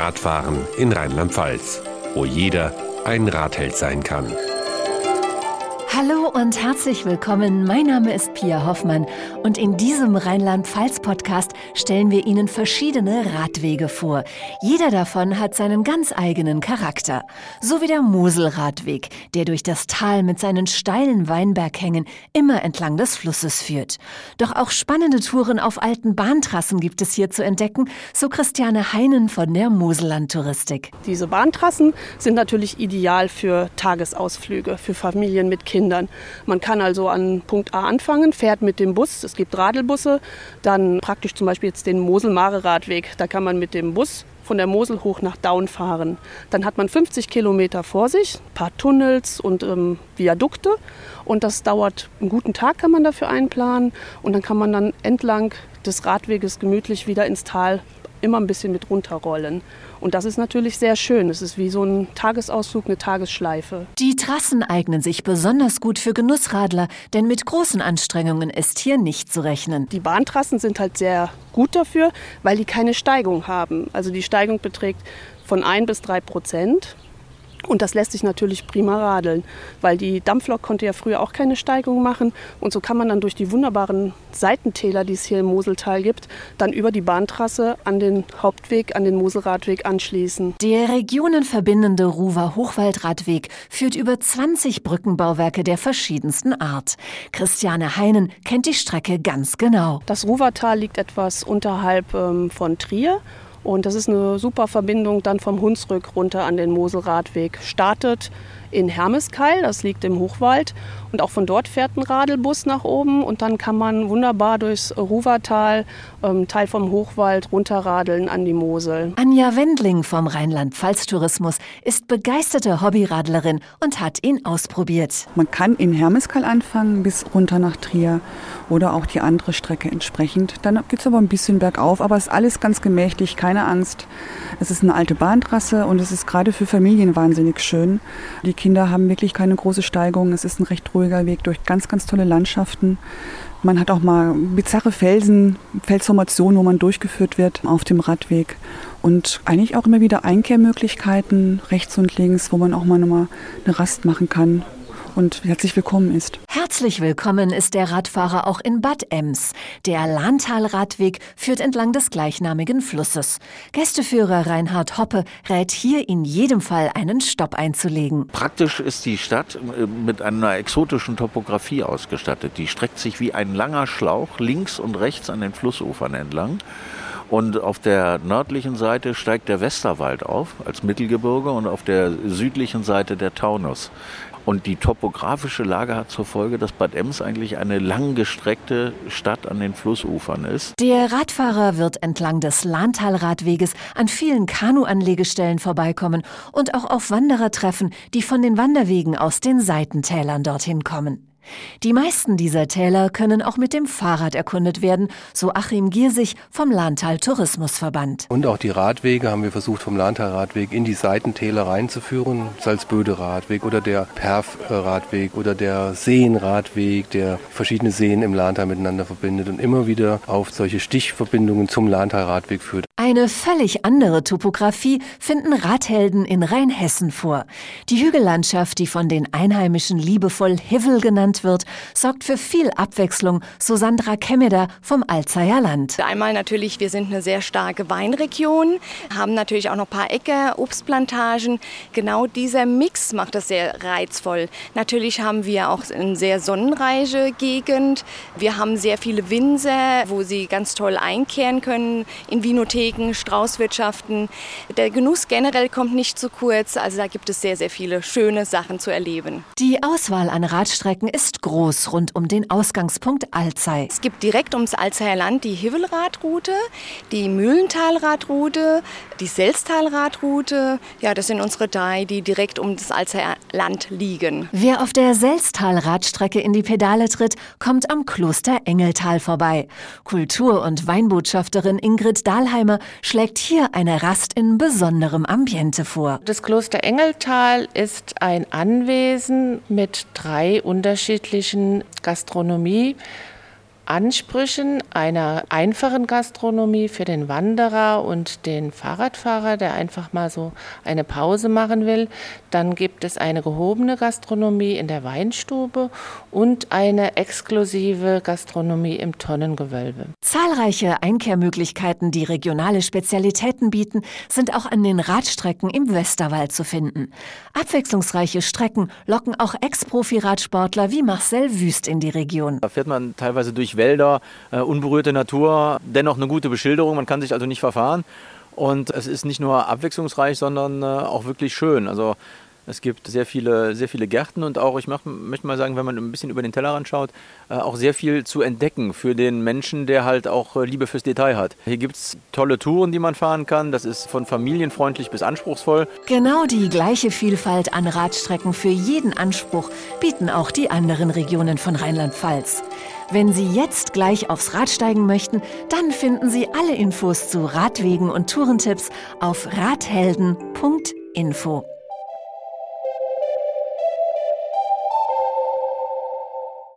Radfahren in Rheinland-Pfalz, wo jeder ein Radheld sein kann. Hallo und herzlich willkommen. Mein Name ist Pia Hoffmann und in diesem Rheinland-Pfalz-Podcast stellen wir Ihnen verschiedene Radwege vor. Jeder davon hat seinen ganz eigenen Charakter. So wie der Moselradweg, der durch das Tal mit seinen steilen Weinberghängen immer entlang des Flusses führt. Doch auch spannende Touren auf alten Bahntrassen gibt es hier zu entdecken, so Christiane Heinen von der Moselland Touristik. Diese Bahntrassen sind natürlich ideal für Tagesausflüge, für Familien mit Kindern. Kindern. Man kann also an Punkt A anfangen, fährt mit dem Bus, es gibt Radelbusse, dann praktisch zum Beispiel jetzt den Mosel-Mare-Radweg. Da kann man mit dem Bus von der Mosel hoch nach Daun fahren. Dann hat man 50 Kilometer vor sich, ein paar Tunnels und ähm, Viadukte. Und das dauert einen guten Tag, kann man dafür einplanen. Und dann kann man dann entlang des Radweges gemütlich wieder ins Tal immer ein bisschen mit runterrollen. Und das ist natürlich sehr schön. Es ist wie so ein Tagesausflug, eine Tagesschleife. Die Trassen eignen sich besonders gut für Genussradler, denn mit großen Anstrengungen ist hier nicht zu rechnen. Die Bahntrassen sind halt sehr gut dafür, weil die keine Steigung haben. Also die Steigung beträgt von 1 bis 3 Prozent. Und das lässt sich natürlich prima radeln, weil die Dampflok konnte ja früher auch keine Steigung machen. Und so kann man dann durch die wunderbaren Seitentäler, die es hier im Moseltal gibt, dann über die Bahntrasse an den Hauptweg, an den Moselradweg anschließen. Der regionenverbindende Ruwer Hochwaldradweg führt über 20 Brückenbauwerke der verschiedensten Art. Christiane Heinen kennt die Strecke ganz genau. Das Ruwertal liegt etwas unterhalb ähm, von Trier und das ist eine super Verbindung dann vom Hunsrück runter an den Moselradweg. Startet in Hermeskeil, das liegt im Hochwald. Und auch von dort fährt ein Radelbus nach oben und dann kann man wunderbar durchs Ruwertal, ähm, Teil vom Hochwald, runterradeln an die Mosel. Anja Wendling vom Rheinland-Pfalz-Tourismus ist begeisterte Hobbyradlerin und hat ihn ausprobiert. Man kann in Hermeskeil anfangen bis runter nach Trier oder auch die andere Strecke entsprechend. Dann geht es aber ein bisschen bergauf, aber es ist alles ganz gemächlich, keine Angst. Es ist eine alte Bahntrasse und es ist gerade für Familien wahnsinnig schön. Die Kinder haben wirklich keine große Steigung. Es ist ein recht ruhiger Weg durch ganz, ganz tolle Landschaften. Man hat auch mal bizarre Felsen, Felsformationen, wo man durchgeführt wird auf dem Radweg. Und eigentlich auch immer wieder Einkehrmöglichkeiten rechts und links, wo man auch mal nochmal eine Rast machen kann und herzlich willkommen ist. Herzlich willkommen ist der Radfahrer auch in Bad Ems. Der Lahntal-Radweg führt entlang des gleichnamigen Flusses. Gästeführer Reinhard Hoppe rät hier in jedem Fall einen Stopp einzulegen. Praktisch ist die Stadt äh, mit einer exotischen Topografie ausgestattet. Die streckt sich wie ein langer Schlauch links und rechts an den Flussufern entlang. Und auf der nördlichen Seite steigt der Westerwald auf als Mittelgebirge und auf der südlichen Seite der Taunus. Und die topografische Lage hat zur Folge, dass Bad Ems eigentlich eine langgestreckte Stadt an den Flussufern ist. Der Radfahrer wird entlang des Lahntalradweges an vielen Kanuanlegestellen vorbeikommen und auch auf Wanderer treffen, die von den Wanderwegen aus den Seitentälern dorthin kommen. Die meisten dieser Täler können auch mit dem Fahrrad erkundet werden, so Achim Giersig vom Lahntal Tourismusverband. Und auch die Radwege haben wir versucht vom Lahntal Radweg in die Seitentäler reinzuführen. Salzböde Radweg oder der Perf Radweg oder der Seenradweg, der verschiedene Seen im Lahntal miteinander verbindet und immer wieder auf solche Stichverbindungen zum Lahntal Radweg führt. Eine völlig andere Topografie finden Radhelden in Rheinhessen vor. Die Hügellandschaft, die von den Einheimischen liebevoll Hivel genannt wird, sorgt für viel Abwechslung, so Sandra Kemmeder vom Alzeier Land. Einmal natürlich, wir sind eine sehr starke Weinregion, haben natürlich auch noch ein paar Äcker, Obstplantagen. Genau dieser Mix macht das sehr reizvoll. Natürlich haben wir auch eine sehr sonnenreiche Gegend. Wir haben sehr viele Winzer, wo sie ganz toll einkehren können in Vinotheken Wegen, Straußwirtschaften. Der Genuss generell kommt nicht zu kurz, also da gibt es sehr, sehr viele schöne Sachen zu erleben. Die Auswahl an Radstrecken ist groß rund um den Ausgangspunkt Alzey. Es gibt direkt ums Alzeyer Land die Hivelradroute, die Mühlentalradroute, die Selztalradroute. Ja, das sind unsere drei, die direkt um das Alzeyer Land liegen. Wer auf der Selztalradstrecke in die Pedale tritt, kommt am Kloster Engeltal vorbei. Kultur- und Weinbotschafterin Ingrid Dahlheimer schlägt hier eine Rast in besonderem Ambiente vor. Das Kloster Engeltal ist ein Anwesen mit drei unterschiedlichen Gastronomie. Ansprüchen einer einfachen Gastronomie für den Wanderer und den Fahrradfahrer, der einfach mal so eine Pause machen will. Dann gibt es eine gehobene Gastronomie in der Weinstube und eine exklusive Gastronomie im Tonnengewölbe. Zahlreiche Einkehrmöglichkeiten, die regionale Spezialitäten bieten, sind auch an den Radstrecken im Westerwald zu finden. Abwechslungsreiche Strecken locken auch Ex-Profi-Radsportler wie Marcel Wüst in die Region. Da fährt man teilweise durch Wälder, äh, unberührte Natur, dennoch eine gute Beschilderung, man kann sich also nicht verfahren. Und es ist nicht nur abwechslungsreich, sondern äh, auch wirklich schön. Also es gibt sehr viele, sehr viele Gärten und auch, ich mach, möchte mal sagen, wenn man ein bisschen über den Tellerrand schaut, äh, auch sehr viel zu entdecken für den Menschen, der halt auch Liebe fürs Detail hat. Hier gibt es tolle Touren, die man fahren kann. Das ist von familienfreundlich bis anspruchsvoll. Genau die gleiche Vielfalt an Radstrecken für jeden Anspruch bieten auch die anderen Regionen von Rheinland-Pfalz. Wenn Sie jetzt gleich aufs Rad steigen möchten, dann finden Sie alle Infos zu Radwegen und Tourentipps auf radhelden.info.